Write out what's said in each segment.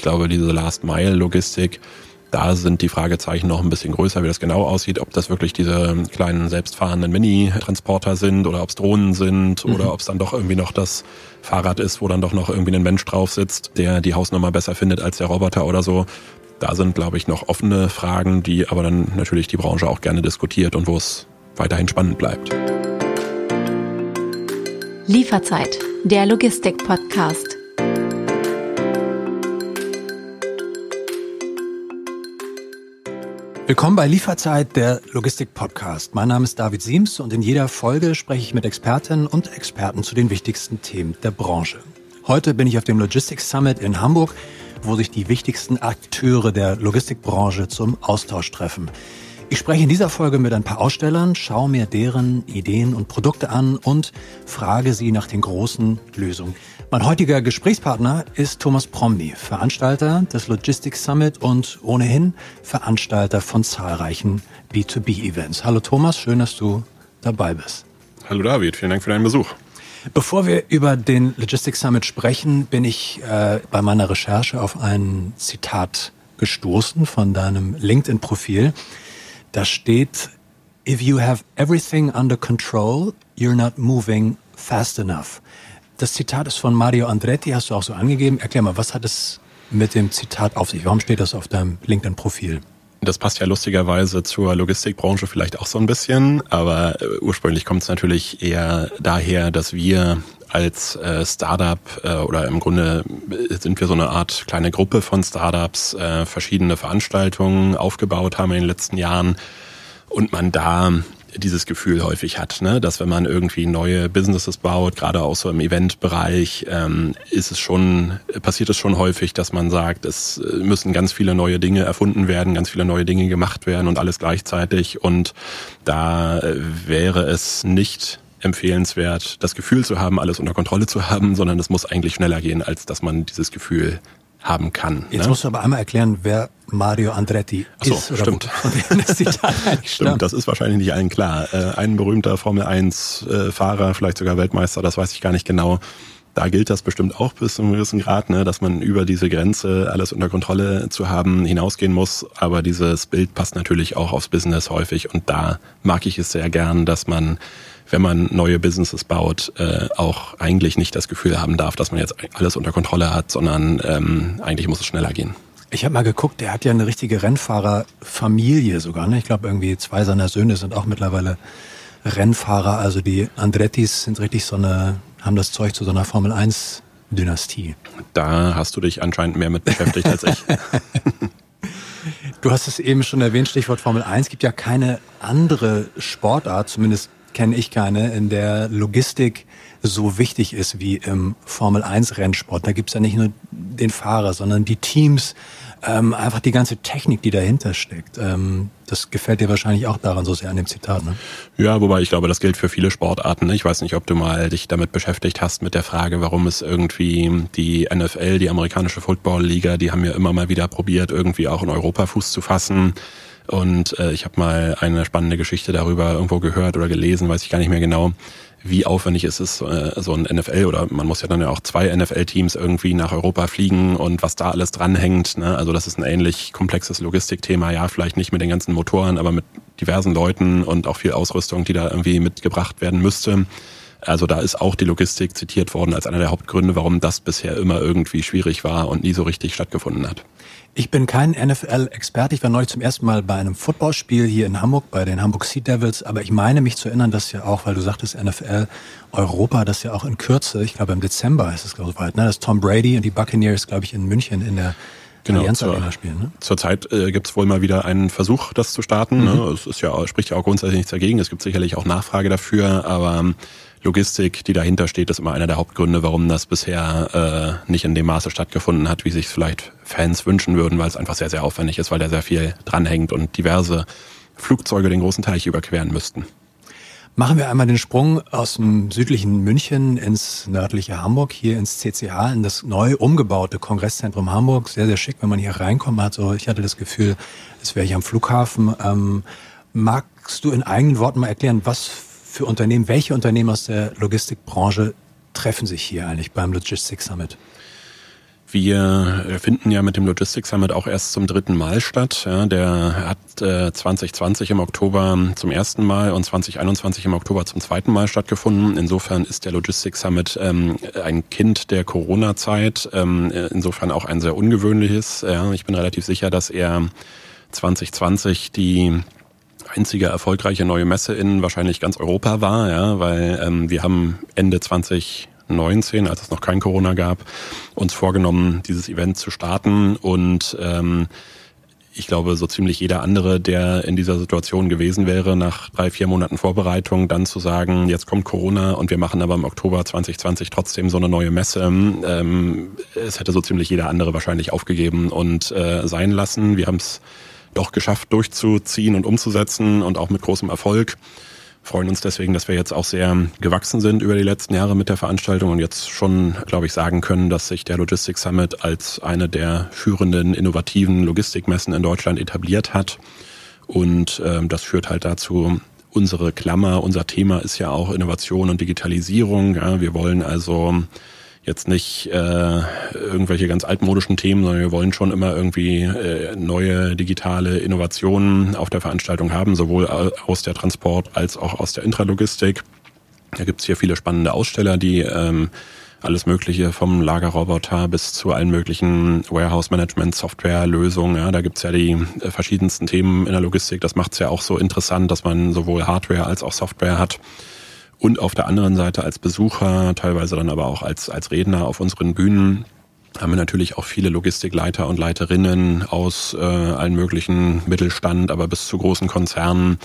Ich glaube, diese Last-Mile-Logistik, da sind die Fragezeichen noch ein bisschen größer, wie das genau aussieht, ob das wirklich diese kleinen selbstfahrenden Mini-Transporter sind oder ob es Drohnen sind mhm. oder ob es dann doch irgendwie noch das Fahrrad ist, wo dann doch noch irgendwie ein Mensch drauf sitzt, der die Hausnummer besser findet als der Roboter oder so. Da sind, glaube ich, noch offene Fragen, die aber dann natürlich die Branche auch gerne diskutiert und wo es weiterhin spannend bleibt. Lieferzeit, der Logistik-Podcast. Willkommen bei Lieferzeit, der Logistik-Podcast. Mein Name ist David Siems und in jeder Folge spreche ich mit Expertinnen und Experten zu den wichtigsten Themen der Branche. Heute bin ich auf dem Logistics Summit in Hamburg, wo sich die wichtigsten Akteure der Logistikbranche zum Austausch treffen. Ich spreche in dieser Folge mit ein paar Ausstellern, schaue mir deren Ideen und Produkte an und frage sie nach den großen Lösungen. Mein heutiger Gesprächspartner ist Thomas Promny, Veranstalter des Logistics Summit und ohnehin Veranstalter von zahlreichen B2B-Events. Hallo Thomas, schön, dass du dabei bist. Hallo David, vielen Dank für deinen Besuch. Bevor wir über den Logistics Summit sprechen, bin ich äh, bei meiner Recherche auf ein Zitat gestoßen von deinem LinkedIn-Profil. Da steht, if you have everything under control, you're not moving fast enough. Das Zitat ist von Mario Andretti, hast du auch so angegeben. Erklär mal, was hat es mit dem Zitat auf sich? Warum steht das auf deinem LinkedIn-Profil? Das passt ja lustigerweise zur Logistikbranche vielleicht auch so ein bisschen, aber äh, ursprünglich kommt es natürlich eher daher, dass wir als äh, Startup äh, oder im Grunde sind wir so eine Art kleine Gruppe von Startups, äh, verschiedene Veranstaltungen aufgebaut haben in den letzten Jahren und man da dieses Gefühl häufig hat, ne? dass wenn man irgendwie neue Businesses baut, gerade auch so im Eventbereich, ähm, ist es schon, passiert es schon häufig, dass man sagt, es äh, müssen ganz viele neue Dinge erfunden werden, ganz viele neue Dinge gemacht werden und alles gleichzeitig. Und da äh, wäre es nicht empfehlenswert, das Gefühl zu haben, alles unter Kontrolle zu haben, sondern es muss eigentlich schneller gehen, als dass man dieses Gefühl haben kann. Jetzt ne? musst du aber einmal erklären, wer Mario Andretti so, ist. Stimmt. das Zitat stimmt, das ist wahrscheinlich nicht allen klar. Äh, ein berühmter Formel 1 äh, Fahrer, vielleicht sogar Weltmeister, das weiß ich gar nicht genau. Da gilt das bestimmt auch bis zu einem gewissen Grad, ne, dass man über diese Grenze, alles unter Kontrolle zu haben, hinausgehen muss. Aber dieses Bild passt natürlich auch aufs Business häufig. Und da mag ich es sehr gern, dass man wenn man neue Businesses baut, äh, auch eigentlich nicht das Gefühl haben darf, dass man jetzt alles unter Kontrolle hat, sondern ähm, eigentlich muss es schneller gehen. Ich habe mal geguckt, der hat ja eine richtige Rennfahrerfamilie sogar. Ne? Ich glaube, irgendwie zwei seiner Söhne sind auch mittlerweile Rennfahrer. Also die Andrettis sind richtig so eine, haben das Zeug zu so einer Formel 1 Dynastie. Da hast du dich anscheinend mehr mit beschäftigt als ich. Du hast es eben schon erwähnt, Stichwort Formel 1. Es gibt ja keine andere Sportart, zumindest kenne ich keine, in der Logistik so wichtig ist wie im Formel 1 Rennsport. Da gibt's ja nicht nur den Fahrer, sondern die Teams, ähm, einfach die ganze Technik, die dahinter steckt. Ähm, das gefällt dir wahrscheinlich auch daran so sehr an dem Zitat, ne? Ja, wobei ich glaube, das gilt für viele Sportarten. Ich weiß nicht, ob du mal dich damit beschäftigt hast mit der Frage, warum es irgendwie die NFL, die amerikanische Football-Liga, die haben ja immer mal wieder probiert, irgendwie auch in Europa Fuß zu fassen. Und äh, ich habe mal eine spannende Geschichte darüber irgendwo gehört oder gelesen, weiß ich gar nicht mehr genau, wie aufwendig ist es, äh, so ein NFL oder man muss ja dann ja auch zwei NFL-Teams irgendwie nach Europa fliegen und was da alles dranhängt. Ne? Also das ist ein ähnlich komplexes Logistikthema, ja, vielleicht nicht mit den ganzen Motoren, aber mit diversen Leuten und auch viel Ausrüstung, die da irgendwie mitgebracht werden müsste. Also da ist auch die Logistik zitiert worden als einer der Hauptgründe, warum das bisher immer irgendwie schwierig war und nie so richtig stattgefunden hat. Ich bin kein NFL-Experte. Ich war neulich zum ersten Mal bei einem Footballspiel hier in Hamburg, bei den Hamburg Sea Devils. Aber ich meine mich zu erinnern, dass ja auch, weil du sagtest NFL Europa, das ja auch in Kürze, ich glaube im Dezember ist es glaube ich weit, ne, dass Tom Brady und die Buccaneers, glaube ich, in München in der Genau, Allianz zur, Arena spielen. Ne? Zurzeit äh, gibt es wohl mal wieder einen Versuch, das zu starten. Ne? Mhm. Ne? Es ist ja, spricht ja auch grundsätzlich nichts dagegen. Es gibt sicherlich auch Nachfrage dafür, aber Logistik, die dahinter steht, ist immer einer der Hauptgründe, warum das bisher äh, nicht in dem Maße stattgefunden hat, wie sich vielleicht Fans wünschen würden, weil es einfach sehr, sehr aufwendig ist, weil da sehr viel dranhängt und diverse Flugzeuge den großen Teich überqueren müssten. Machen wir einmal den Sprung aus dem südlichen München ins nördliche Hamburg, hier ins CCH, in das neu umgebaute Kongresszentrum Hamburg. Sehr, sehr schick, wenn man hier reinkommt. So, ich hatte das Gefühl, es wäre hier am Flughafen. Ähm, magst du in eigenen Worten mal erklären, was für Unternehmen, welche Unternehmen aus der Logistikbranche treffen sich hier eigentlich beim Logistics Summit? Wir finden ja mit dem Logistics Summit auch erst zum dritten Mal statt. Ja, der hat äh, 2020 im Oktober zum ersten Mal und 2021 im Oktober zum zweiten Mal stattgefunden. Insofern ist der Logistics Summit ähm, ein Kind der Corona-Zeit. Ähm, insofern auch ein sehr ungewöhnliches. Ja, ich bin relativ sicher, dass er 2020 die einzige erfolgreiche neue Messe in wahrscheinlich ganz Europa war, ja, weil ähm, wir haben Ende 20 2019, als es noch kein Corona gab, uns vorgenommen, dieses Event zu starten und ähm, ich glaube, so ziemlich jeder andere, der in dieser Situation gewesen wäre, nach drei, vier Monaten Vorbereitung, dann zu sagen, jetzt kommt Corona und wir machen aber im Oktober 2020 trotzdem so eine neue Messe. Ähm, es hätte so ziemlich jeder andere wahrscheinlich aufgegeben und äh, sein lassen. Wir haben es doch geschafft, durchzuziehen und umzusetzen und auch mit großem Erfolg freuen uns deswegen, dass wir jetzt auch sehr gewachsen sind über die letzten Jahre mit der Veranstaltung und jetzt schon, glaube ich, sagen können, dass sich der Logistics Summit als eine der führenden innovativen Logistikmessen in Deutschland etabliert hat. Und ähm, das führt halt dazu, unsere Klammer, unser Thema ist ja auch Innovation und Digitalisierung. Ja, wir wollen also jetzt nicht äh, irgendwelche ganz altmodischen Themen, sondern wir wollen schon immer irgendwie äh, neue digitale Innovationen auf der Veranstaltung haben, sowohl aus der Transport als auch aus der Intralogistik. Da gibt's hier viele spannende Aussteller, die ähm, alles Mögliche vom Lagerroboter bis zu allen möglichen Warehouse-Management-Software-Lösungen. Ja, da gibt's ja die äh, verschiedensten Themen in der Logistik. Das macht's ja auch so interessant, dass man sowohl Hardware als auch Software hat und auf der anderen Seite als Besucher, teilweise dann aber auch als, als Redner auf unseren Bühnen haben wir natürlich auch viele Logistikleiter und Leiterinnen aus äh, allen möglichen Mittelstand, aber bis zu großen Konzernen,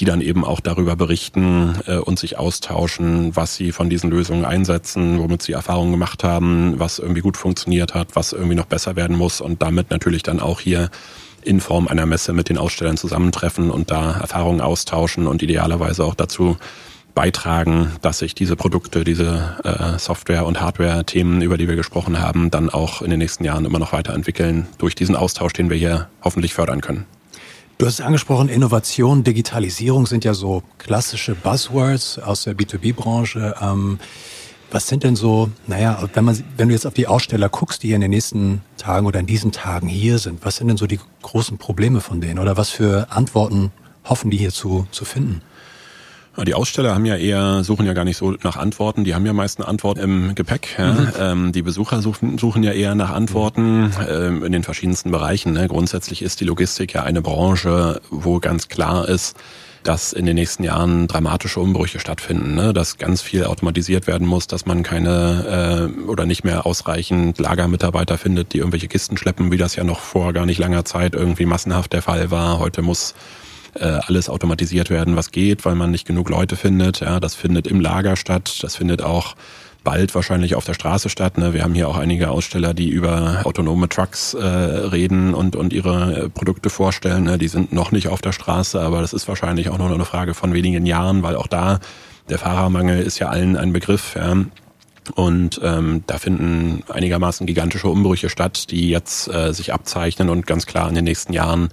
die dann eben auch darüber berichten äh, und sich austauschen, was sie von diesen Lösungen einsetzen, womit sie Erfahrungen gemacht haben, was irgendwie gut funktioniert hat, was irgendwie noch besser werden muss und damit natürlich dann auch hier in Form einer Messe mit den Ausstellern zusammentreffen und da Erfahrungen austauschen und idealerweise auch dazu beitragen, dass sich diese Produkte, diese äh, Software- und Hardware-Themen, über die wir gesprochen haben, dann auch in den nächsten Jahren immer noch weiterentwickeln durch diesen Austausch, den wir hier hoffentlich fördern können. Du hast es angesprochen, Innovation, Digitalisierung sind ja so klassische Buzzwords aus der B2B-Branche. Ähm, was sind denn so, naja, wenn man, wenn du jetzt auf die Aussteller guckst, die hier in den nächsten Tagen oder in diesen Tagen hier sind, was sind denn so die großen Probleme von denen oder was für Antworten hoffen die hier zu, zu finden? Die Aussteller haben ja eher, suchen ja gar nicht so nach Antworten, die haben ja meist eine Antwort im Gepäck. Ja. Mhm. Ähm, die Besucher suchen, suchen ja eher nach Antworten ähm, in den verschiedensten Bereichen. Ne. Grundsätzlich ist die Logistik ja eine Branche, wo ganz klar ist, dass in den nächsten Jahren dramatische Umbrüche stattfinden, ne? dass ganz viel automatisiert werden muss, dass man keine äh, oder nicht mehr ausreichend Lagermitarbeiter findet, die irgendwelche Kisten schleppen, wie das ja noch vor gar nicht langer Zeit irgendwie massenhaft der Fall war. Heute muss äh, alles automatisiert werden, was geht, weil man nicht genug Leute findet. Ja, das findet im Lager statt, das findet auch bald wahrscheinlich auf der Straße statt. Ne? Wir haben hier auch einige Aussteller, die über autonome Trucks äh, reden und, und ihre äh, Produkte vorstellen. Ne? Die sind noch nicht auf der Straße, aber das ist wahrscheinlich auch nur eine Frage von wenigen Jahren, weil auch da der Fahrermangel ist ja allen ein Begriff. Ja? Und ähm, da finden einigermaßen gigantische Umbrüche statt, die jetzt äh, sich abzeichnen und ganz klar in den nächsten Jahren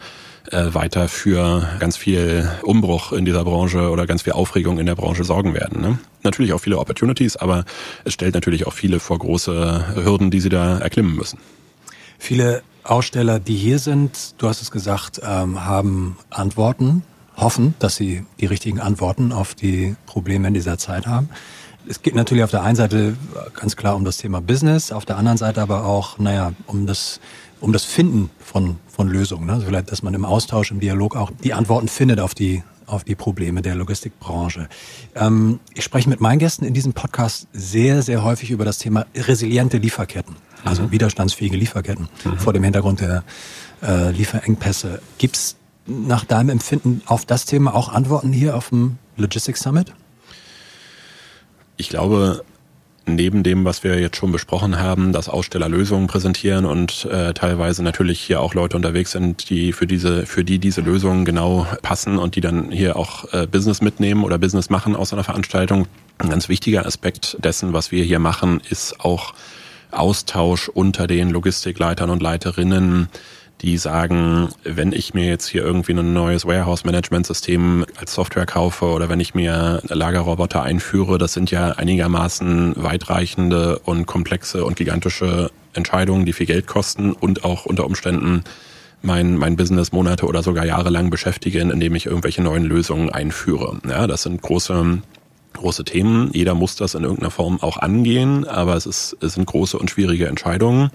äh, weiter für ganz viel Umbruch in dieser Branche oder ganz viel Aufregung in der Branche sorgen werden. Ne? Natürlich auch viele Opportunities, aber es stellt natürlich auch viele vor große Hürden, die sie da erklimmen müssen. Viele Aussteller, die hier sind, du hast es gesagt, ähm, haben Antworten, hoffen, dass sie die richtigen Antworten auf die Probleme in dieser Zeit haben. Es geht natürlich auf der einen Seite ganz klar um das Thema Business, auf der anderen Seite aber auch, naja, um das um das Finden von, von Lösungen. Ne? Also vielleicht, dass man im Austausch, im Dialog auch die Antworten findet auf die, auf die Probleme der Logistikbranche. Ähm, ich spreche mit meinen Gästen in diesem Podcast sehr, sehr häufig über das Thema resiliente Lieferketten, also mhm. widerstandsfähige Lieferketten mhm. vor dem Hintergrund der äh, Lieferengpässe. Gibt es nach deinem Empfinden auf das Thema auch Antworten hier auf dem Logistics Summit? Ich glaube, neben dem, was wir jetzt schon besprochen haben, dass Aussteller Lösungen präsentieren und äh, teilweise natürlich hier auch Leute unterwegs sind, die für diese, für die diese Lösungen genau passen und die dann hier auch äh, Business mitnehmen oder Business machen aus einer Veranstaltung. Ein ganz wichtiger Aspekt dessen, was wir hier machen, ist auch Austausch unter den Logistikleitern und Leiterinnen die sagen, wenn ich mir jetzt hier irgendwie ein neues Warehouse-Management-System als Software kaufe oder wenn ich mir Lagerroboter einführe, das sind ja einigermaßen weitreichende und komplexe und gigantische Entscheidungen, die viel Geld kosten und auch unter Umständen mein, mein Business Monate oder sogar Jahre lang beschäftigen, indem ich irgendwelche neuen Lösungen einführe. Ja, das sind große große Themen. Jeder muss das in irgendeiner Form auch angehen, aber es, ist, es sind große und schwierige Entscheidungen.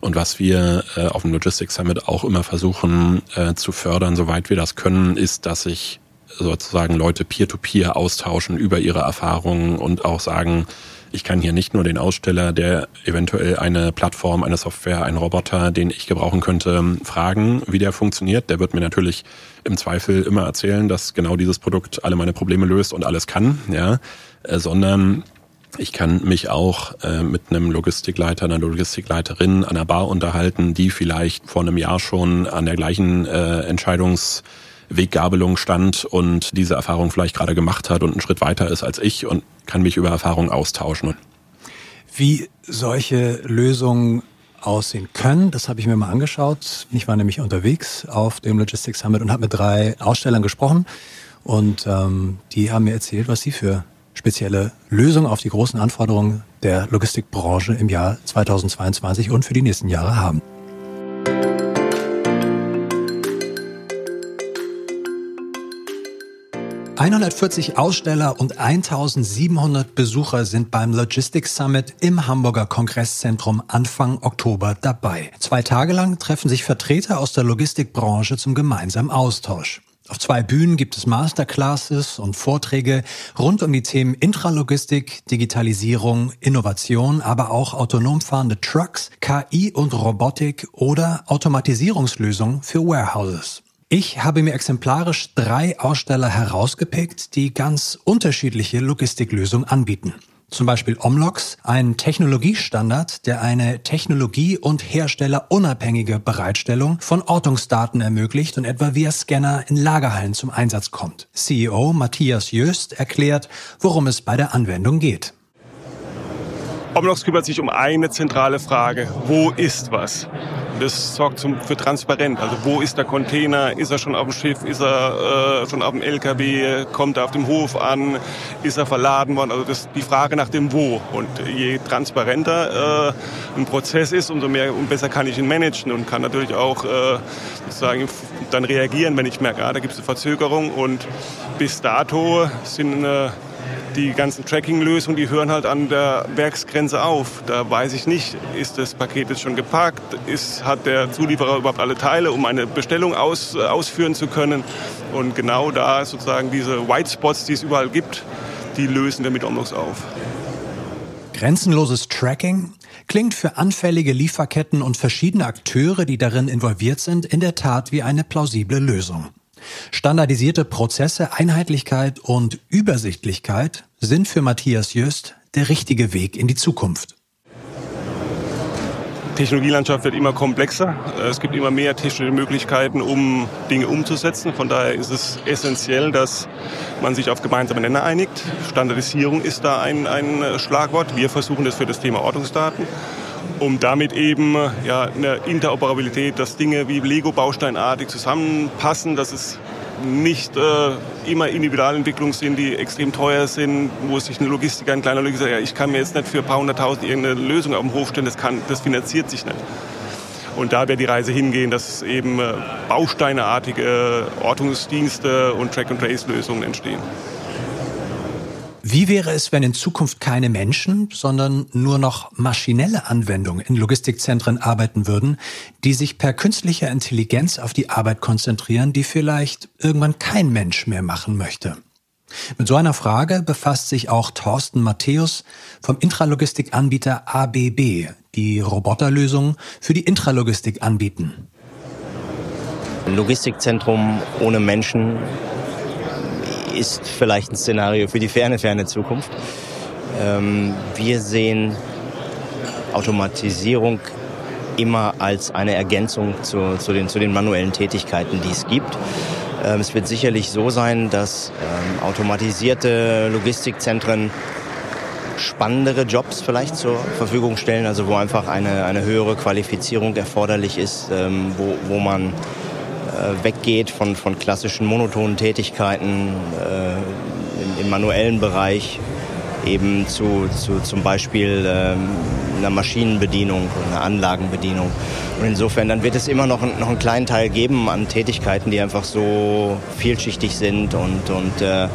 Und was wir äh, auf dem Logistics Summit auch immer versuchen äh, zu fördern, soweit wir das können, ist, dass sich sozusagen Leute peer-to-peer -peer austauschen über ihre Erfahrungen und auch sagen, ich kann hier nicht nur den Aussteller, der eventuell eine Plattform, eine Software, einen Roboter, den ich gebrauchen könnte, fragen, wie der funktioniert. Der wird mir natürlich im Zweifel immer erzählen, dass genau dieses Produkt alle meine Probleme löst und alles kann, ja, äh, sondern ich kann mich auch äh, mit einem Logistikleiter, einer Logistikleiterin an der Bar unterhalten, die vielleicht vor einem Jahr schon an der gleichen äh, Entscheidungsweggabelung stand und diese Erfahrung vielleicht gerade gemacht hat und einen Schritt weiter ist als ich und kann mich über Erfahrungen austauschen. Wie solche Lösungen aussehen können, das habe ich mir mal angeschaut. Ich war nämlich unterwegs auf dem Logistics Summit und habe mit drei Ausstellern gesprochen und ähm, die haben mir erzählt, was sie für spezielle Lösung auf die großen Anforderungen der Logistikbranche im Jahr 2022 und für die nächsten Jahre haben. ...140 Aussteller und 1700 Besucher sind beim Logistics Summit im Hamburger Kongresszentrum Anfang Oktober dabei. Zwei Tage lang treffen sich Vertreter aus der Logistikbranche zum gemeinsamen Austausch. Auf zwei Bühnen gibt es Masterclasses und Vorträge rund um die Themen Intralogistik, Digitalisierung, Innovation, aber auch autonom fahrende Trucks, KI und Robotik oder Automatisierungslösungen für Warehouses. Ich habe mir exemplarisch drei Aussteller herausgepickt, die ganz unterschiedliche Logistiklösungen anbieten. Zum Beispiel Omlox, ein Technologiestandard, der eine technologie- und herstellerunabhängige Bereitstellung von Ortungsdaten ermöglicht und etwa via Scanner in Lagerhallen zum Einsatz kommt. CEO Matthias Jöst erklärt, worum es bei der Anwendung geht. Omlox kümmert sich um eine zentrale Frage. Wo ist was? Das sorgt zum, für Transparenz. Also wo ist der Container? Ist er schon auf dem Schiff? Ist er äh, schon auf dem LKW? Kommt er auf dem Hof an? Ist er verladen worden? Also das, die Frage nach dem Wo. Und je transparenter äh, ein Prozess ist, umso mehr und besser kann ich ihn managen und kann natürlich auch äh, sozusagen dann reagieren, wenn ich merke, ah, da gibt es eine Verzögerung. Und bis dato sind äh, die ganzen Tracking-Lösungen, die hören halt an der Werksgrenze auf. Da weiß ich nicht, ist das Paket jetzt schon gepackt, ist, hat der Zulieferer überhaupt alle Teile, um eine Bestellung aus, ausführen zu können. Und genau da sozusagen diese White Spots, die es überall gibt, die lösen wir mit Omnox auf. Grenzenloses Tracking klingt für anfällige Lieferketten und verschiedene Akteure, die darin involviert sind, in der Tat wie eine plausible Lösung. Standardisierte Prozesse, Einheitlichkeit und Übersichtlichkeit sind für Matthias Jöst der richtige Weg in die Zukunft. Technologielandschaft wird immer komplexer. Es gibt immer mehr technische Möglichkeiten, um Dinge umzusetzen. Von daher ist es essentiell, dass man sich auf gemeinsame Nenner einigt. Standardisierung ist da ein, ein Schlagwort. Wir versuchen das für das Thema Ortungsdaten um damit eben ja, eine Interoperabilität, dass Dinge wie Lego-Bausteinartig zusammenpassen, dass es nicht äh, immer Individualentwicklungen sind, die extrem teuer sind, wo sich eine Logistiker, ein kleiner Logistiker, ja, ich kann mir jetzt nicht für ein paar hunderttausend irgendeine Lösung auf den Hof stellen, das, kann, das finanziert sich nicht. Und da wird die Reise hingehen, dass eben äh, bausteineartige Ortungsdienste und Track-and-Trace-Lösungen entstehen. Wie wäre es, wenn in Zukunft keine Menschen, sondern nur noch maschinelle Anwendungen in Logistikzentren arbeiten würden, die sich per künstlicher Intelligenz auf die Arbeit konzentrieren, die vielleicht irgendwann kein Mensch mehr machen möchte? Mit so einer Frage befasst sich auch Thorsten Matthäus vom Intralogistikanbieter ABB, die Roboterlösungen für die Intralogistik anbieten. Logistikzentrum ohne Menschen ist vielleicht ein Szenario für die ferne, ferne Zukunft. Ähm, wir sehen Automatisierung immer als eine Ergänzung zu, zu, den, zu den manuellen Tätigkeiten, die es gibt. Ähm, es wird sicherlich so sein, dass ähm, automatisierte Logistikzentren spannendere Jobs vielleicht zur Verfügung stellen, also wo einfach eine, eine höhere Qualifizierung erforderlich ist, ähm, wo, wo man weggeht von, von klassischen monotonen Tätigkeiten äh, im, im, manuellen Bereich eben zu, zu zum Beispiel ähm, einer Maschinenbedienung, einer Anlagenbedienung. Und insofern, dann wird es immer noch, noch einen kleinen Teil geben an Tätigkeiten, die einfach so vielschichtig sind und, und äh,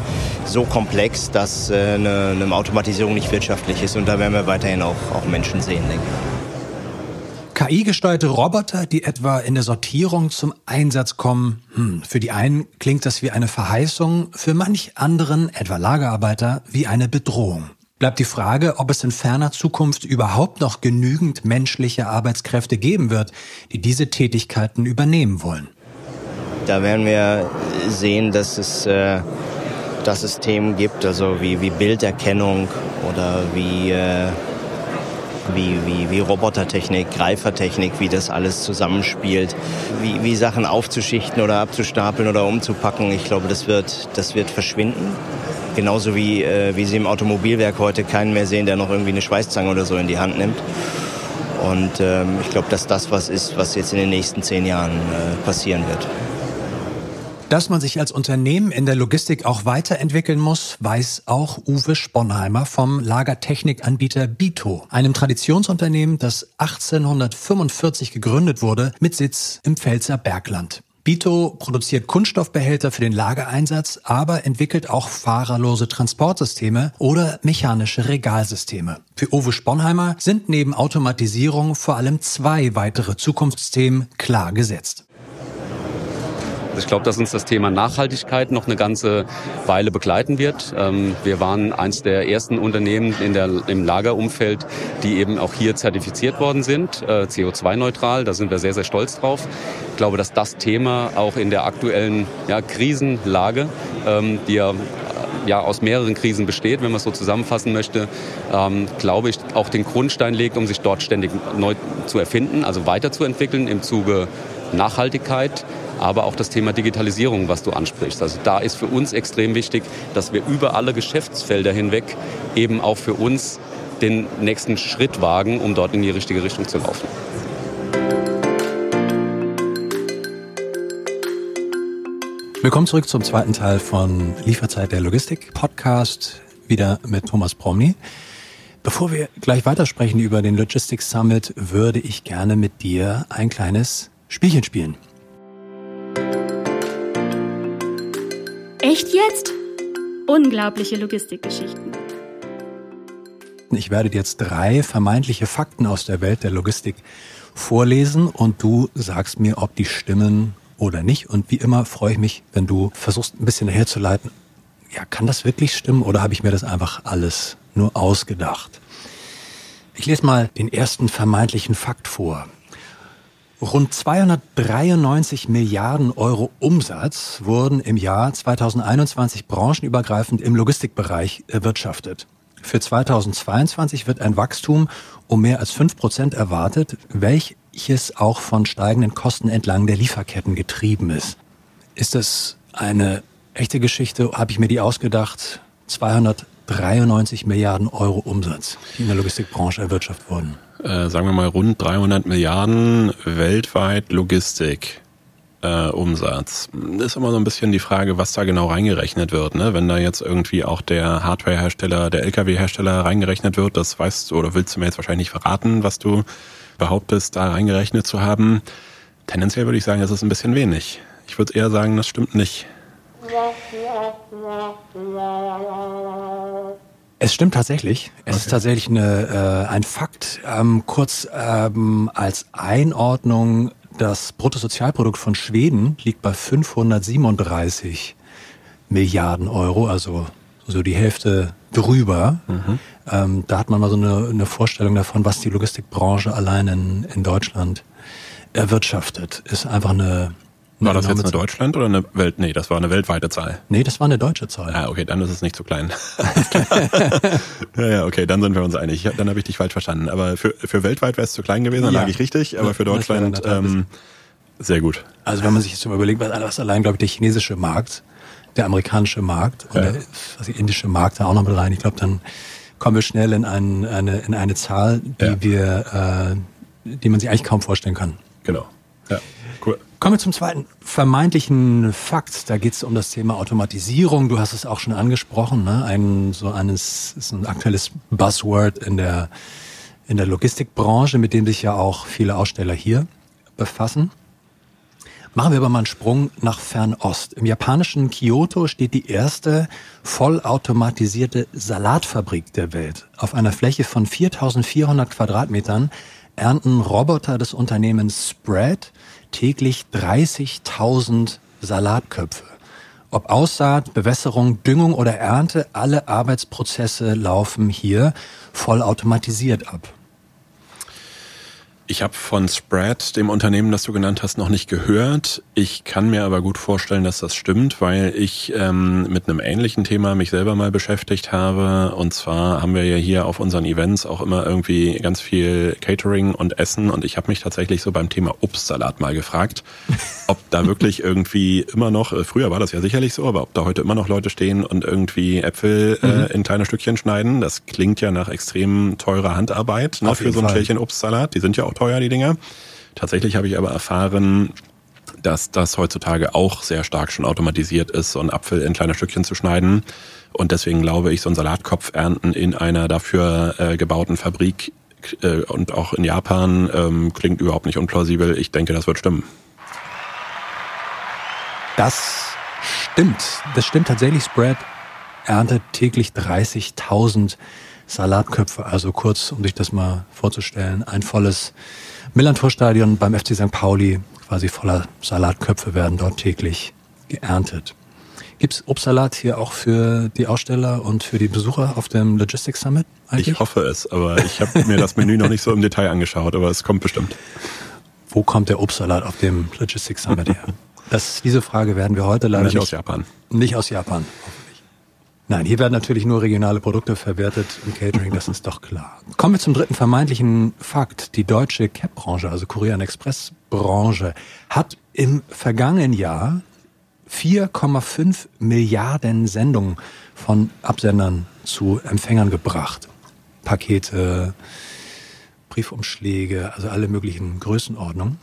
so komplex, dass äh, eine, eine Automatisierung nicht wirtschaftlich ist. Und da werden wir weiterhin auch, auch Menschen sehen, denke ich. KI-gesteuerte Roboter, die etwa in der Sortierung zum Einsatz kommen. Hm, für die einen klingt das wie eine Verheißung, für manch anderen, etwa Lagerarbeiter, wie eine Bedrohung. Bleibt die Frage, ob es in ferner Zukunft überhaupt noch genügend menschliche Arbeitskräfte geben wird, die diese Tätigkeiten übernehmen wollen. Da werden wir sehen, dass es, äh, dass es Themen gibt, also wie, wie Bilderkennung oder wie äh, wie, wie, wie Robotertechnik, Greifertechnik, wie das alles zusammenspielt, wie, wie Sachen aufzuschichten oder abzustapeln oder umzupacken. Ich glaube, das wird, das wird verschwinden. Genauso wie, äh, wie Sie im Automobilwerk heute keinen mehr sehen, der noch irgendwie eine Schweißzange oder so in die Hand nimmt. Und ähm, ich glaube, dass das was ist, was jetzt in den nächsten zehn Jahren äh, passieren wird. Dass man sich als Unternehmen in der Logistik auch weiterentwickeln muss, weiß auch Uwe Sponheimer vom Lagertechnikanbieter Bito, einem Traditionsunternehmen, das 1845 gegründet wurde mit Sitz im Pfälzer Bergland. Bito produziert Kunststoffbehälter für den Lagereinsatz, aber entwickelt auch fahrerlose Transportsysteme oder mechanische Regalsysteme. Für Uwe Sponheimer sind neben Automatisierung vor allem zwei weitere Zukunftsthemen klar gesetzt. Ich glaube, dass uns das Thema Nachhaltigkeit noch eine ganze Weile begleiten wird. Ähm, wir waren eins der ersten Unternehmen in der, im Lagerumfeld, die eben auch hier zertifiziert worden sind, äh, CO2-neutral. Da sind wir sehr, sehr stolz drauf. Ich glaube, dass das Thema auch in der aktuellen ja, Krisenlage, ähm, die ja ja aus mehreren Krisen besteht, wenn man es so zusammenfassen möchte, ähm, glaube ich, auch den Grundstein legt, um sich dort ständig neu zu erfinden, also weiterzuentwickeln im Zuge Nachhaltigkeit, aber auch das Thema Digitalisierung, was du ansprichst. Also da ist für uns extrem wichtig, dass wir über alle Geschäftsfelder hinweg eben auch für uns den nächsten Schritt wagen, um dort in die richtige Richtung zu laufen. Willkommen zurück zum zweiten Teil von Lieferzeit der Logistik Podcast, wieder mit Thomas Promny. Bevor wir gleich weitersprechen über den Logistics Summit, würde ich gerne mit dir ein kleines Spielchen spielen. Echt jetzt? Unglaubliche Logistikgeschichten. Ich werde dir jetzt drei vermeintliche Fakten aus der Welt der Logistik vorlesen und du sagst mir, ob die stimmen oder nicht. Und wie immer freue ich mich, wenn du versuchst, ein bisschen herzuleiten. Ja, kann das wirklich stimmen oder habe ich mir das einfach alles nur ausgedacht? Ich lese mal den ersten vermeintlichen Fakt vor. Rund 293 Milliarden Euro Umsatz wurden im Jahr 2021 branchenübergreifend im Logistikbereich erwirtschaftet. Für 2022 wird ein Wachstum um mehr als fünf Prozent erwartet, welches auch von steigenden Kosten entlang der Lieferketten getrieben ist. Ist das eine echte Geschichte? Habe ich mir die ausgedacht? 293 Milliarden Euro Umsatz, die in der Logistikbranche erwirtschaftet wurden äh, sagen wir mal, rund 300 Milliarden weltweit Logistik. Äh, Umsatz. Ist immer so ein bisschen die Frage, was da genau reingerechnet wird. Ne? Wenn da jetzt irgendwie auch der Hardwarehersteller, der LKW-Hersteller reingerechnet wird, das weißt du oder willst du mir jetzt wahrscheinlich nicht verraten, was du behauptest, da reingerechnet zu haben. Tendenziell würde ich sagen, das ist ein bisschen wenig. Ich würde eher sagen, das stimmt nicht. Es stimmt tatsächlich. Es okay. ist tatsächlich eine, äh, ein Fakt. Ähm, kurz ähm, als Einordnung, das Bruttosozialprodukt von Schweden liegt bei 537 Milliarden Euro, also so die Hälfte drüber. Mhm. Ähm, da hat man mal so eine, eine Vorstellung davon, was die Logistikbranche allein in, in Deutschland erwirtschaftet. Ist einfach eine war das jetzt eine Deutschland oder eine Welt? Nee, das war eine weltweite Zahl. Nee, das war eine deutsche Zahl. Ah, okay, dann ist es nicht zu klein. ja, ja, okay, dann sind wir uns einig. Dann habe ich dich falsch verstanden. Aber für, für weltweit wäre es zu klein gewesen, dann ja. lag ich richtig. Aber für Deutschland ähm, sehr gut. Also wenn man sich jetzt mal überlegt, was allein, glaube ich, der chinesische Markt, der amerikanische Markt und ja. der der indische Markt da auch noch mit rein, ich glaube, dann kommen wir schnell in, ein, eine, in eine Zahl, die wir, äh, die man sich eigentlich kaum vorstellen kann. Genau. Ja. Kommen wir zum zweiten vermeintlichen Fakt. Da geht es um das Thema Automatisierung. Du hast es auch schon angesprochen. Ne? Ein so eines ist ein aktuelles Buzzword in der in der Logistikbranche, mit dem sich ja auch viele Aussteller hier befassen. Machen wir aber mal einen Sprung nach Fernost. Im japanischen Kyoto steht die erste vollautomatisierte Salatfabrik der Welt. Auf einer Fläche von 4400 Quadratmetern ernten Roboter des Unternehmens Spread täglich 30.000 Salatköpfe. Ob Aussaat, Bewässerung, Düngung oder Ernte, alle Arbeitsprozesse laufen hier vollautomatisiert ab. Ich habe von Spread, dem Unternehmen, das du genannt hast, noch nicht gehört. Ich kann mir aber gut vorstellen, dass das stimmt, weil ich ähm, mit einem ähnlichen Thema mich selber mal beschäftigt habe. Und zwar haben wir ja hier auf unseren Events auch immer irgendwie ganz viel Catering und Essen. Und ich habe mich tatsächlich so beim Thema Obstsalat mal gefragt, ob da wirklich irgendwie immer noch, äh, früher war das ja sicherlich so, aber ob da heute immer noch Leute stehen und irgendwie Äpfel äh, mhm. in kleine Stückchen schneiden. Das klingt ja nach extrem teurer Handarbeit ne, für so ein Schälchen Obstsalat. Die sind ja auch teuer, die Dinger. Tatsächlich habe ich aber erfahren, dass das heutzutage auch sehr stark schon automatisiert ist, so einen Apfel in kleine Stückchen zu schneiden. Und deswegen glaube ich, so ein Salatkopf ernten in einer dafür äh, gebauten Fabrik äh, und auch in Japan ähm, klingt überhaupt nicht unplausibel. Ich denke, das wird stimmen. Das stimmt. Das stimmt tatsächlich. Spread erntet täglich 30.000 Salatköpfe. Also kurz, um sich das mal vorzustellen, ein volles Millantor-Stadion beim FC St. Pauli, quasi voller Salatköpfe werden dort täglich geerntet. Gibt es Obstsalat hier auch für die Aussteller und für die Besucher auf dem Logistics Summit eigentlich? Ich hoffe es, aber ich habe mir das Menü noch nicht so im Detail angeschaut, aber es kommt bestimmt. Wo kommt der Obstsalat auf dem Logistics Summit her? Das, diese Frage werden wir heute leider nicht, nicht aus Japan. Nicht aus Japan. Nein, hier werden natürlich nur regionale Produkte verwertet im Catering, das ist doch klar. Kommen wir zum dritten vermeintlichen Fakt. Die deutsche CAP-Branche, also Courier Express Branche, hat im vergangenen Jahr 4,5 Milliarden Sendungen von Absendern zu Empfängern gebracht. Pakete, Briefumschläge, also alle möglichen Größenordnungen.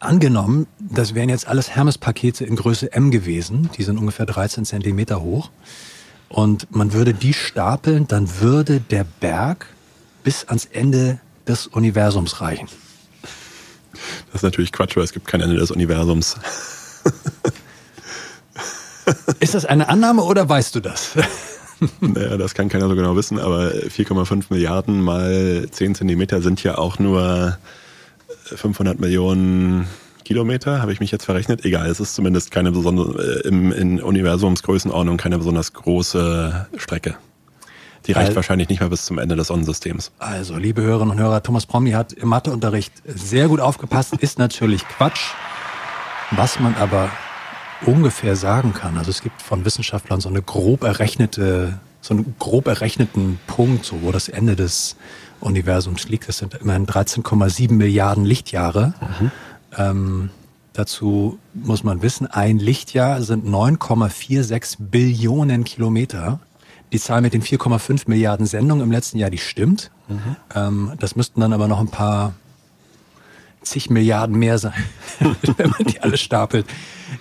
Angenommen, das wären jetzt alles Hermes-Pakete in Größe M gewesen, die sind ungefähr 13 Zentimeter hoch und man würde die stapeln, dann würde der Berg bis ans Ende des Universums reichen. Das ist natürlich Quatsch, weil es gibt kein Ende des Universums. Ist das eine Annahme oder weißt du das? Naja, das kann keiner so genau wissen, aber 4,5 Milliarden mal 10 Zentimeter sind ja auch nur 500 Millionen Kilometer, habe ich mich jetzt verrechnet? Egal, es ist zumindest keine besondere, äh, im, in Universumsgrößenordnung keine besonders große Strecke. Die reicht also, wahrscheinlich nicht mehr bis zum Ende des Sonnensystems. Also, liebe Hörerinnen und Hörer, Thomas Promny hat im Matheunterricht sehr gut aufgepasst, ist natürlich Quatsch. Was man aber ungefähr sagen kann, also es gibt von Wissenschaftlern so eine grob errechnete, so einen grob errechneten Punkt, so wo das Ende des Universums liegt. Das sind immerhin 13,7 Milliarden Lichtjahre. Mhm. Ähm, dazu muss man wissen, ein Lichtjahr sind 9,46 Billionen Kilometer. Die Zahl mit den 4,5 Milliarden Sendungen im letzten Jahr, die stimmt. Mhm. Ähm, das müssten dann aber noch ein paar zig Milliarden mehr sein, wenn man die alle stapelt,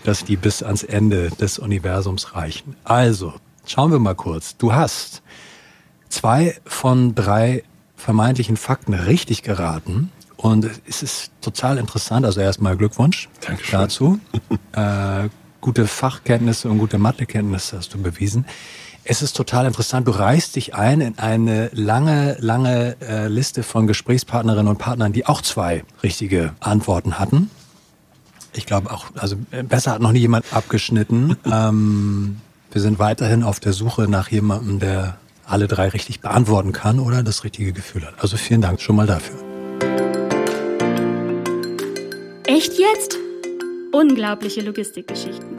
dass die bis ans Ende des Universums reichen. Also, schauen wir mal kurz. Du hast zwei von drei vermeintlichen Fakten richtig geraten. Und es ist total interessant. Also erstmal Glückwunsch Dankeschön. dazu. äh, gute Fachkenntnisse und gute Mathekenntnisse hast du bewiesen. Es ist total interessant. Du reißt dich ein in eine lange, lange äh, Liste von Gesprächspartnerinnen und Partnern, die auch zwei richtige Antworten hatten. Ich glaube auch, also äh, besser hat noch nie jemand abgeschnitten. ähm, wir sind weiterhin auf der Suche nach jemandem, der alle drei richtig beantworten kann oder das richtige Gefühl hat. Also vielen Dank schon mal dafür. Echt jetzt? Unglaubliche Logistikgeschichten.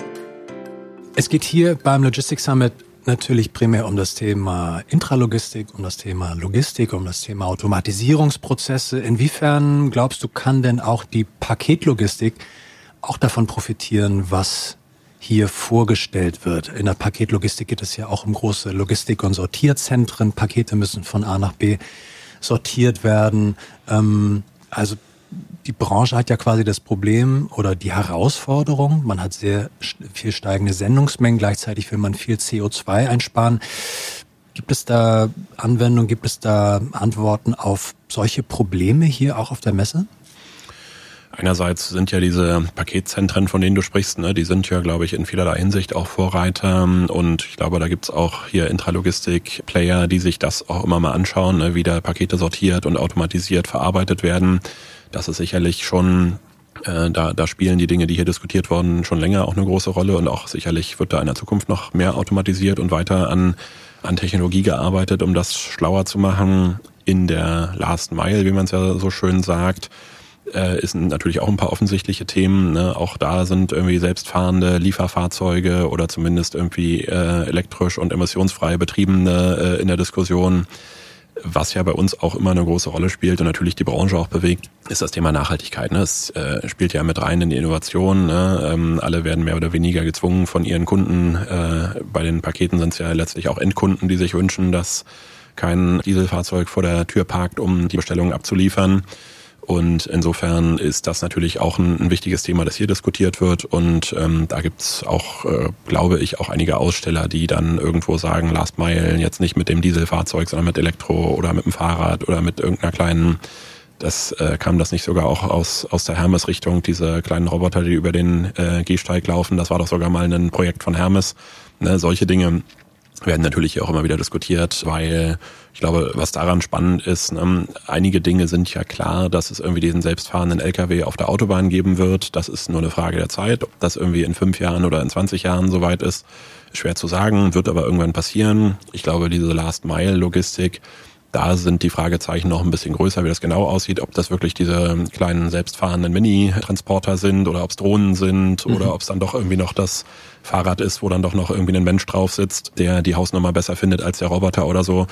Es geht hier beim Logistics Summit natürlich primär um das Thema Intralogistik, um das Thema Logistik, um das Thema Automatisierungsprozesse. Inwiefern glaubst du, kann denn auch die Paketlogistik auch davon profitieren, was hier vorgestellt wird? In der Paketlogistik geht es ja auch um große Logistik- und Sortierzentren. Pakete müssen von A nach B sortiert werden. Ähm, also die Branche hat ja quasi das Problem oder die Herausforderung, man hat sehr viel steigende Sendungsmengen, gleichzeitig will man viel CO2 einsparen. Gibt es da Anwendungen, gibt es da Antworten auf solche Probleme hier auch auf der Messe? Einerseits sind ja diese Paketzentren, von denen du sprichst, ne, die sind ja, glaube ich, in vielerlei Hinsicht auch Vorreiter. Und ich glaube, da gibt's auch hier Intralogistik-Player, die sich das auch immer mal anschauen, ne, wie da Pakete sortiert und automatisiert verarbeitet werden. Das ist sicherlich schon äh, da, da spielen die Dinge, die hier diskutiert wurden, schon länger auch eine große Rolle und auch sicherlich wird da in der Zukunft noch mehr automatisiert und weiter an, an Technologie gearbeitet, um das schlauer zu machen in der Last Mile, wie man es ja so schön sagt äh, ist natürlich auch ein paar offensichtliche Themen. Ne? Auch da sind irgendwie selbstfahrende Lieferfahrzeuge oder zumindest irgendwie äh, elektrisch und emissionsfrei betriebene äh, in der Diskussion. Was ja bei uns auch immer eine große Rolle spielt und natürlich die Branche auch bewegt, ist das Thema Nachhaltigkeit. Ne? Es äh, spielt ja mit rein in die Innovation. Ne? Ähm, alle werden mehr oder weniger gezwungen von ihren Kunden. Äh, bei den Paketen sind es ja letztlich auch Endkunden, die sich wünschen, dass kein Dieselfahrzeug vor der Tür parkt, um die Bestellungen abzuliefern. Und insofern ist das natürlich auch ein, ein wichtiges Thema, das hier diskutiert wird. Und ähm, da gibt's auch, äh, glaube ich, auch einige Aussteller, die dann irgendwo sagen, Last Mile jetzt nicht mit dem Dieselfahrzeug, sondern mit Elektro oder mit dem Fahrrad oder mit irgendeiner kleinen das äh, kam das nicht sogar auch aus, aus der Hermes-Richtung, diese kleinen Roboter, die über den äh, Gehsteig laufen. Das war doch sogar mal ein Projekt von Hermes. Ne, solche Dinge werden natürlich auch immer wieder diskutiert, weil ich glaube, was daran spannend ist, ne, einige Dinge sind ja klar, dass es irgendwie diesen selbstfahrenden LKW auf der Autobahn geben wird. Das ist nur eine Frage der Zeit. Ob das irgendwie in fünf Jahren oder in 20 Jahren soweit ist, schwer zu sagen, wird aber irgendwann passieren. Ich glaube, diese Last-Mile-Logistik, da sind die Fragezeichen noch ein bisschen größer, wie das genau aussieht, ob das wirklich diese kleinen selbstfahrenden Mini-Transporter sind oder ob es Drohnen sind mhm. oder ob es dann doch irgendwie noch das Fahrrad ist, wo dann doch noch irgendwie ein Mensch drauf sitzt, der die Hausnummer besser findet als der Roboter oder so.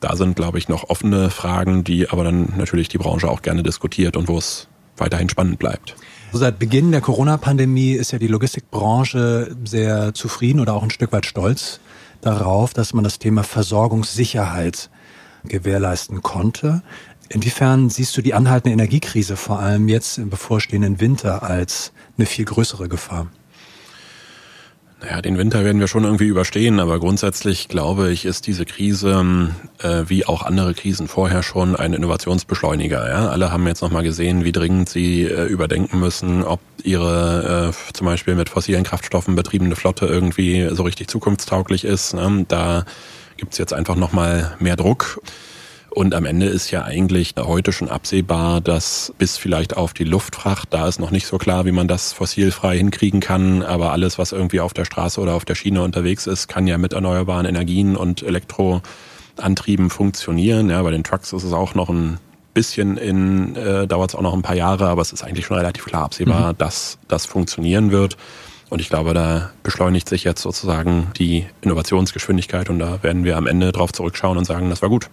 Da sind, glaube ich, noch offene Fragen, die aber dann natürlich die Branche auch gerne diskutiert und wo es weiterhin spannend bleibt. Seit Beginn der Corona-Pandemie ist ja die Logistikbranche sehr zufrieden oder auch ein Stück weit stolz darauf, dass man das Thema Versorgungssicherheit gewährleisten konnte. Inwiefern siehst du die anhaltende Energiekrise vor allem jetzt im bevorstehenden Winter als eine viel größere Gefahr? Naja, den Winter werden wir schon irgendwie überstehen, aber grundsätzlich glaube ich, ist diese Krise, äh, wie auch andere Krisen vorher schon, ein Innovationsbeschleuniger. Ja? Alle haben jetzt nochmal gesehen, wie dringend sie äh, überdenken müssen, ob ihre äh, zum Beispiel mit fossilen Kraftstoffen betriebene Flotte irgendwie so richtig zukunftstauglich ist. Ne? Da gibt's jetzt einfach nochmal mehr Druck. Und am Ende ist ja eigentlich heute schon absehbar, dass bis vielleicht auf die Luftfracht, da ist noch nicht so klar, wie man das fossilfrei hinkriegen kann, aber alles, was irgendwie auf der Straße oder auf der Schiene unterwegs ist, kann ja mit erneuerbaren Energien und Elektroantrieben funktionieren. Ja, bei den Trucks ist es auch noch ein bisschen in, äh, dauert es auch noch ein paar Jahre, aber es ist eigentlich schon relativ klar absehbar, mhm. dass das funktionieren wird. Und ich glaube, da beschleunigt sich jetzt sozusagen die Innovationsgeschwindigkeit und da werden wir am Ende drauf zurückschauen und sagen, das war gut.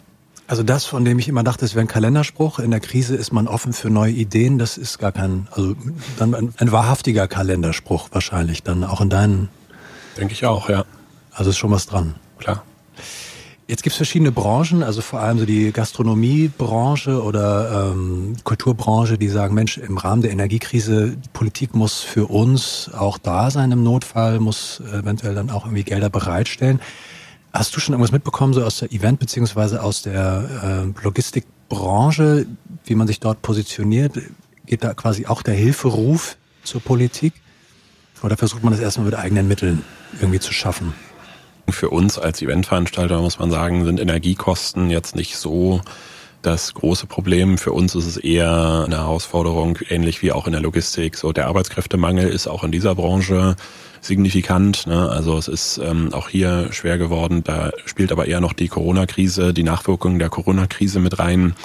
Also das, von dem ich immer dachte, es wäre ein Kalenderspruch. In der Krise ist man offen für neue Ideen. Das ist gar kein, also dann ein, ein wahrhaftiger Kalenderspruch wahrscheinlich dann auch in deinen. Denke ich auch, ja. Also ist schon was dran. Klar. Jetzt gibt es verschiedene Branchen, also vor allem so die Gastronomiebranche oder ähm, Kulturbranche, die sagen, Mensch, im Rahmen der Energiekrise, Politik muss für uns auch da sein im Notfall, muss eventuell dann auch irgendwie Gelder bereitstellen. Hast du schon irgendwas mitbekommen, so aus der Event- beziehungsweise aus der äh, Logistikbranche, wie man sich dort positioniert? Geht da quasi auch der Hilferuf zur Politik? Oder versucht man das erstmal mit eigenen Mitteln irgendwie zu schaffen? Für uns als Eventveranstalter muss man sagen, sind Energiekosten jetzt nicht so das große Problem. Für uns ist es eher eine Herausforderung, ähnlich wie auch in der Logistik. So der Arbeitskräftemangel ist auch in dieser Branche signifikant. Ne? Also es ist ähm, auch hier schwer geworden. Da spielt aber eher noch die Corona-Krise, die Nachwirkungen der Corona-Krise mit rein,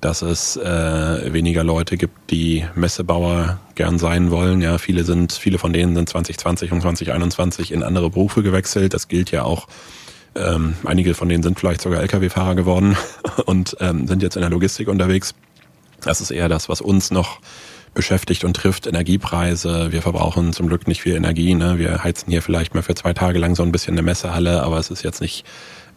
dass es äh, weniger Leute gibt, die Messebauer gern sein wollen. Ja, viele sind, viele von denen sind 2020 und 2021 in andere Berufe gewechselt. Das gilt ja auch ähm, einige von denen sind vielleicht sogar Lkw-Fahrer geworden und ähm, sind jetzt in der Logistik unterwegs. Das ist eher das, was uns noch beschäftigt und trifft. Energiepreise. Wir verbrauchen zum Glück nicht viel Energie. Ne? Wir heizen hier vielleicht mal für zwei Tage lang so ein bisschen eine Messehalle, aber es ist jetzt nicht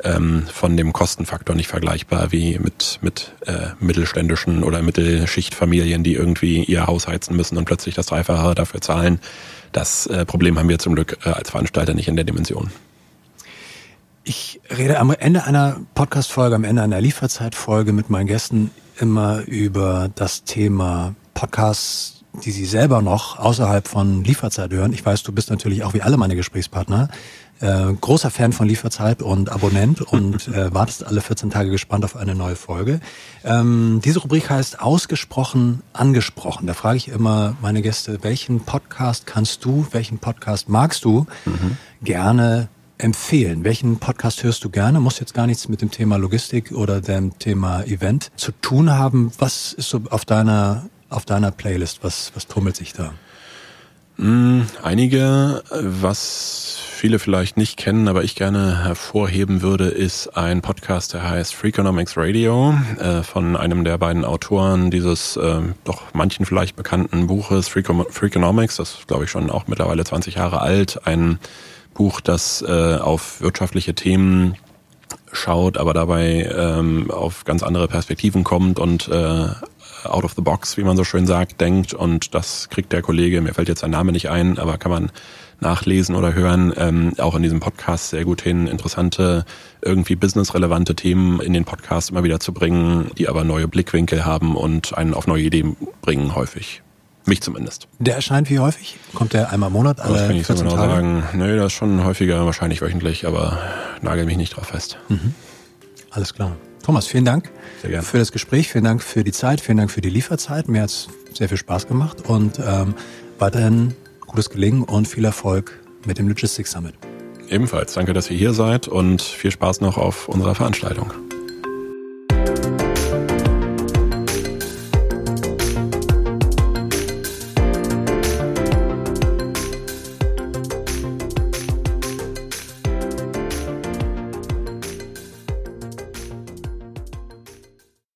ähm, von dem Kostenfaktor nicht vergleichbar wie mit, mit äh, mittelständischen oder Mittelschichtfamilien, die irgendwie ihr Haus heizen müssen und plötzlich das Dreifache dafür zahlen. Das äh, Problem haben wir zum Glück äh, als Veranstalter nicht in der Dimension. Ich rede am Ende einer Podcast-Folge, am Ende einer Lieferzeitfolge mit meinen Gästen immer über das Thema Podcasts die Sie selber noch außerhalb von Lieferzeit hören. Ich weiß, du bist natürlich auch wie alle meine Gesprächspartner äh, großer Fan von Lieferzeit und Abonnent und äh, wartest alle 14 Tage gespannt auf eine neue Folge. Ähm, diese Rubrik heißt Ausgesprochen angesprochen. Da frage ich immer meine Gäste, welchen Podcast kannst du, welchen Podcast magst du mhm. gerne empfehlen? Welchen Podcast hörst du gerne? Muss jetzt gar nichts mit dem Thema Logistik oder dem Thema Event zu tun haben. Was ist so auf deiner auf deiner Playlist? Was, was tummelt sich da? Mm, einige, was viele vielleicht nicht kennen, aber ich gerne hervorheben würde, ist ein Podcast, der heißt Freakonomics Radio äh, von einem der beiden Autoren dieses äh, doch manchen vielleicht bekannten Buches Freakonomics, das glaube ich schon auch mittlerweile 20 Jahre alt, ein Buch, das äh, auf wirtschaftliche Themen schaut, aber dabei ähm, auf ganz andere Perspektiven kommt und äh, out of the box, wie man so schön sagt, denkt. Und das kriegt der Kollege, mir fällt jetzt sein Name nicht ein, aber kann man nachlesen oder hören, ähm, auch in diesem Podcast sehr gut hin, interessante, irgendwie businessrelevante Themen in den Podcast immer wieder zu bringen, die aber neue Blickwinkel haben und einen auf neue Ideen bringen häufig. Mich zumindest. Der erscheint wie häufig? Kommt der einmal im Monat? Alle das kann ich so genau Tage? sagen. Nee, das ist schon häufiger, wahrscheinlich wöchentlich, aber nagel mich nicht drauf fest. Mhm. Alles klar. Thomas, vielen Dank für das Gespräch, vielen Dank für die Zeit, vielen Dank für die Lieferzeit. Mir hat es sehr viel Spaß gemacht und ähm, weiterhin gutes Gelingen und viel Erfolg mit dem Logistics Summit. Ebenfalls danke, dass ihr hier seid und viel Spaß noch auf unserer Veranstaltung.